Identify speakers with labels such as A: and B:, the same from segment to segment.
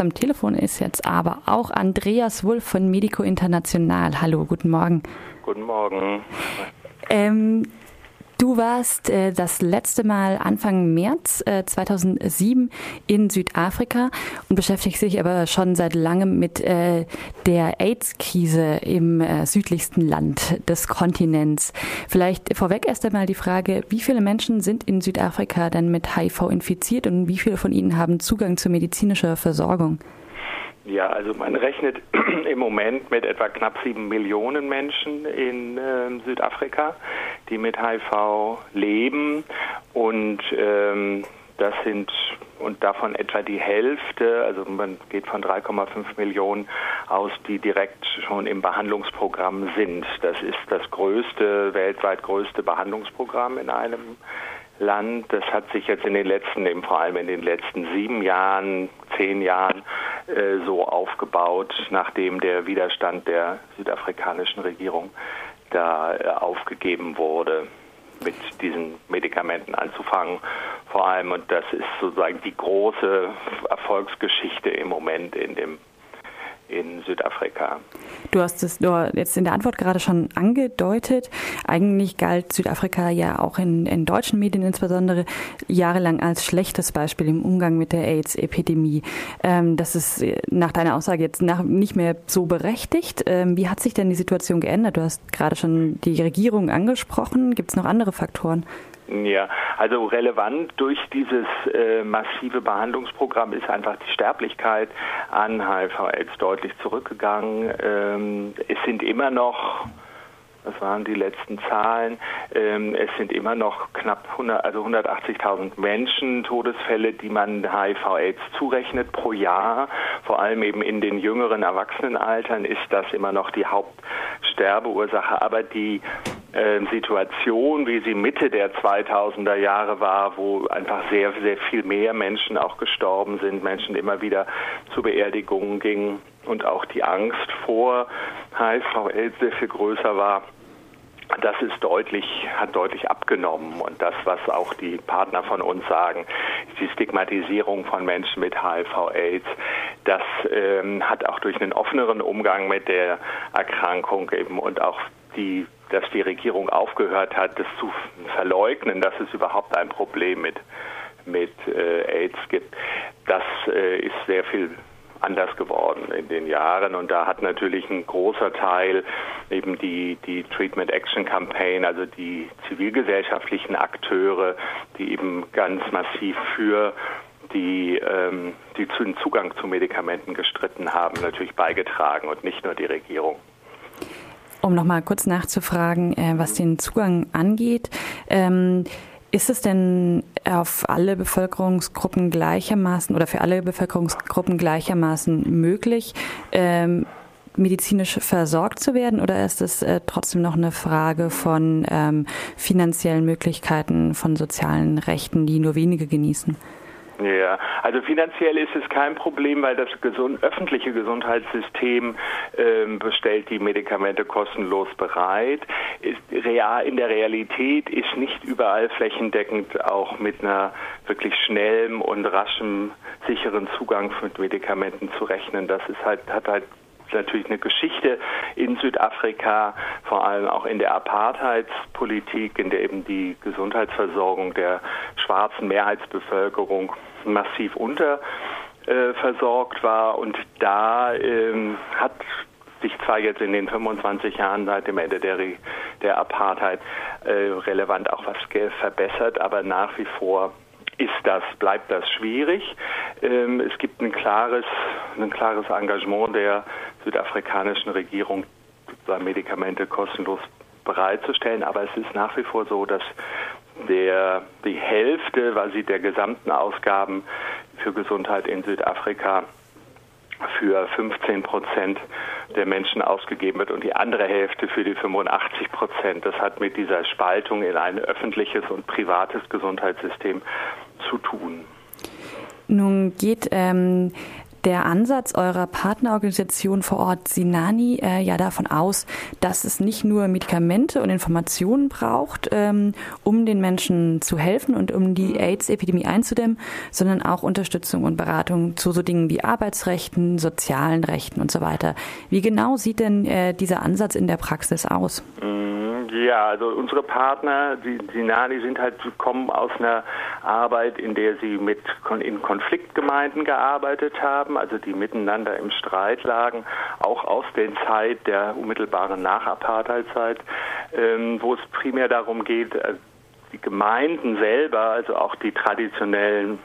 A: Am Telefon ist jetzt aber auch Andreas Wulff von Medico International. Hallo, guten Morgen.
B: Guten Morgen.
A: Ähm, Du warst äh, das letzte Mal Anfang März äh, 2007 in Südafrika und beschäftigst dich aber schon seit langem mit äh, der AIDS-Krise im äh, südlichsten Land des Kontinents. Vielleicht vorweg erst einmal die Frage, wie viele Menschen sind in Südafrika denn mit HIV infiziert und wie viele von ihnen haben Zugang zu medizinischer Versorgung?
B: Ja, also man rechnet im Moment mit etwa knapp sieben Millionen Menschen in äh, Südafrika, die mit HIV leben und ähm, das sind und davon etwa die Hälfte, also man geht von 3,5 Millionen aus, die direkt schon im Behandlungsprogramm sind. Das ist das größte, weltweit größte Behandlungsprogramm in einem Land. Das hat sich jetzt in den letzten, eben vor allem in den letzten sieben Jahren, zehn Jahren äh, so aufgebaut, nachdem der Widerstand der südafrikanischen Regierung da äh, aufgegeben wurde, mit diesen Medikamenten anzufangen. Vor allem, und das ist sozusagen die große Erfolgsgeschichte im Moment in dem in Südafrika.
A: Du hast es jetzt in der Antwort gerade schon angedeutet. Eigentlich galt Südafrika ja auch in, in deutschen Medien insbesondere jahrelang als schlechtes Beispiel im Umgang mit der AIDS-Epidemie. Ähm, das ist nach deiner Aussage jetzt nach, nicht mehr so berechtigt. Ähm, wie hat sich denn die Situation geändert? Du hast gerade schon die Regierung angesprochen. Gibt es noch andere Faktoren?
B: Ja, also relevant durch dieses äh, massive Behandlungsprogramm ist einfach die Sterblichkeit an HIV-AIDS deutlich zurückgegangen. Ähm, es sind immer noch das waren die letzten Zahlen. Ähm, es sind immer noch knapp 100, also 180.000 Menschen Todesfälle, die man HIV/AIDS zurechnet pro Jahr. Vor allem eben in den jüngeren Erwachsenenaltern ist das immer noch die Hauptsterbeursache. Aber die Situation, wie sie Mitte der 2000er Jahre war, wo einfach sehr, sehr viel mehr Menschen auch gestorben sind, Menschen immer wieder zu Beerdigungen gingen und auch die Angst vor HIV-AIDS sehr viel größer war. Das ist deutlich, hat deutlich abgenommen. Und das, was auch die Partner von uns sagen, die Stigmatisierung von Menschen mit HIV-AIDS, das ähm, hat auch durch einen offeneren Umgang mit der Erkrankung eben und auch die dass die Regierung aufgehört hat, das zu verleugnen, dass es überhaupt ein Problem mit, mit äh, AIDS gibt. Das äh, ist sehr viel anders geworden in den Jahren und da hat natürlich ein großer Teil eben die, die Treatment Action Campaign, also die zivilgesellschaftlichen Akteure, die eben ganz massiv für die, ähm, die den Zugang zu Medikamenten gestritten haben, natürlich beigetragen und nicht nur die Regierung.
A: Um nochmal kurz nachzufragen, äh, was den Zugang angeht. Ähm, ist es denn auf alle Bevölkerungsgruppen gleichermaßen oder für alle Bevölkerungsgruppen gleichermaßen möglich, ähm, medizinisch versorgt zu werden oder ist es äh, trotzdem noch eine Frage von ähm, finanziellen Möglichkeiten, von sozialen Rechten, die nur wenige genießen?
B: Ja, also finanziell ist es kein Problem, weil das gesund, öffentliche Gesundheitssystem ähm, bestellt die Medikamente kostenlos bereit. Ist real, in der Realität ist nicht überall flächendeckend auch mit einer wirklich schnellen und raschem sicheren Zugang mit Medikamenten zu rechnen. Das ist halt, hat halt natürlich eine Geschichte in Südafrika, vor allem auch in der Apartheidspolitik, in der eben die Gesundheitsversorgung der schwarzen Mehrheitsbevölkerung massiv unterversorgt war. Und da ähm, hat sich zwar jetzt in den 25 Jahren seit dem Ende der, der Apartheid äh, relevant auch was verbessert, aber nach wie vor ist das, bleibt das schwierig. Ähm, es gibt ein klares, ein klares Engagement der südafrikanischen Regierung, Medikamente kostenlos bereitzustellen, aber es ist nach wie vor so, dass der, die Hälfte quasi der gesamten Ausgaben für Gesundheit in Südafrika für 15 Prozent der Menschen ausgegeben wird und die andere Hälfte für die 85 Prozent. Das hat mit dieser Spaltung in ein öffentliches und privates Gesundheitssystem zu tun.
A: Nun geht ähm, der Ansatz eurer Partnerorganisation vor Ort Sinani äh, ja davon aus, dass es nicht nur Medikamente und Informationen braucht, ähm, um den Menschen zu helfen und um die AIDS-Epidemie einzudämmen, sondern auch Unterstützung und Beratung zu so Dingen wie Arbeitsrechten, sozialen Rechten und so weiter. Wie genau sieht denn äh, dieser Ansatz in der Praxis aus?
B: Mm. Ja, also unsere Partner, die Sinani, sind halt kommen aus einer Arbeit, in der sie mit in Konfliktgemeinden gearbeitet haben, also die miteinander im Streit lagen, auch aus der Zeit der unmittelbaren Nach-Apartheid-Zeit, ähm, wo es primär darum geht, äh, die Gemeinden selber, also auch die traditionellen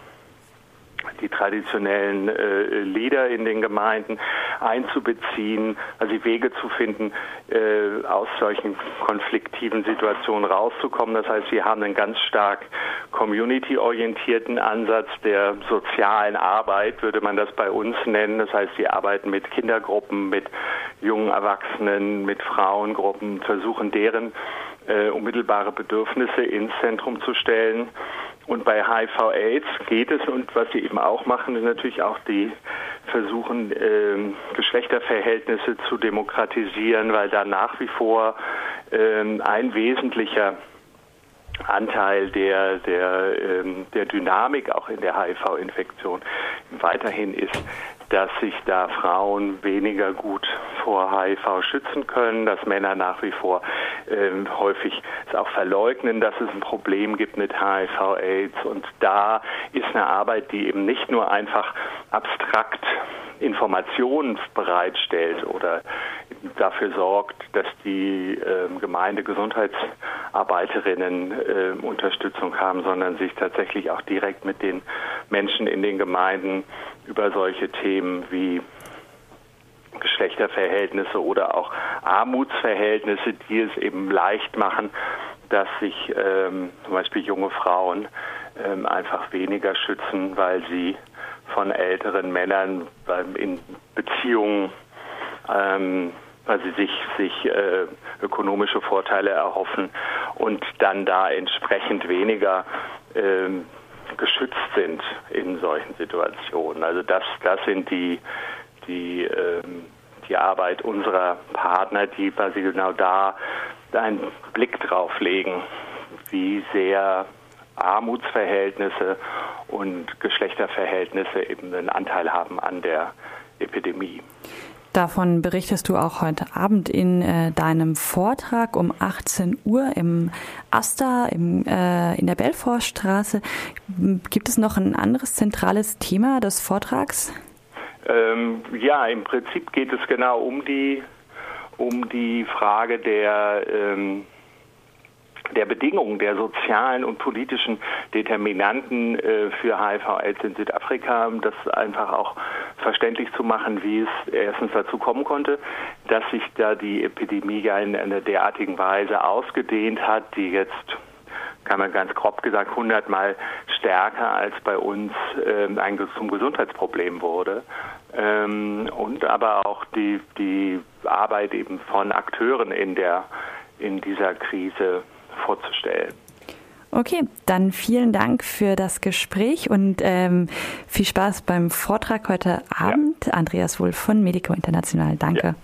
B: die traditionellen äh, Lieder in den Gemeinden einzubeziehen, also Wege zu finden, äh, aus solchen konfliktiven Situationen rauszukommen. Das heißt, wir haben einen ganz stark community-orientierten Ansatz der sozialen Arbeit, würde man das bei uns nennen. Das heißt, wir arbeiten mit Kindergruppen, mit jungen Erwachsenen, mit Frauengruppen, versuchen deren äh, unmittelbare Bedürfnisse ins Zentrum zu stellen und bei HIV-AIDS geht es. Und was sie eben auch machen, ist natürlich auch die versuchen, ähm, Geschlechterverhältnisse zu demokratisieren, weil da nach wie vor ähm, ein wesentlicher Anteil der, der, ähm, der Dynamik auch in der HIV-Infektion weiterhin ist, dass sich da Frauen weniger gut vor HIV schützen können, dass Männer nach wie vor ähm, häufig es auch verleugnen, dass es ein Problem gibt mit HIV-AIDS. Und da ist eine Arbeit, die eben nicht nur einfach abstrakt Informationen bereitstellt oder dafür sorgt, dass die äh, Gemeindegesundheitsarbeiterinnen äh, Unterstützung haben, sondern sich tatsächlich auch direkt mit den Menschen in den Gemeinden über solche Themen wie Geschlechterverhältnisse oder auch Armutsverhältnisse, die es eben leicht machen, dass sich ähm, zum Beispiel junge Frauen ähm, einfach weniger schützen, weil sie von älteren Männern in Beziehungen, ähm, weil sie sich, sich äh, ökonomische Vorteile erhoffen und dann da entsprechend weniger ähm, geschützt sind in solchen Situationen. Also das, das sind die, die, ähm, die Arbeit unserer Partner, die quasi genau da einen Blick drauf legen, wie sehr Armutsverhältnisse und Geschlechterverhältnisse eben einen Anteil haben an der Epidemie.
A: Davon berichtest du auch heute Abend in äh, deinem Vortrag um 18 Uhr im Asta im, äh, in der Belfortstraße. Gibt es noch ein anderes zentrales Thema des Vortrags?
B: Ähm, ja, im Prinzip geht es genau um die um die Frage der ähm, der Bedingungen, der sozialen und politischen Determinanten äh, für HIV-AIDS in Südafrika, um das einfach auch verständlich zu machen, wie es erstens dazu kommen konnte, dass sich da die Epidemie ja in einer derartigen Weise ausgedehnt hat, die jetzt kann man ganz grob gesagt hundertmal stärker als bei uns ähm, ein zum Gesundheitsproblem wurde. Ähm, und aber auch die, die Arbeit eben von Akteuren in der in dieser Krise vorzustellen.
A: Okay, dann vielen Dank für das Gespräch und ähm, viel Spaß beim Vortrag heute Abend. Ja. Andreas Wulff von Medico International. Danke. Ja.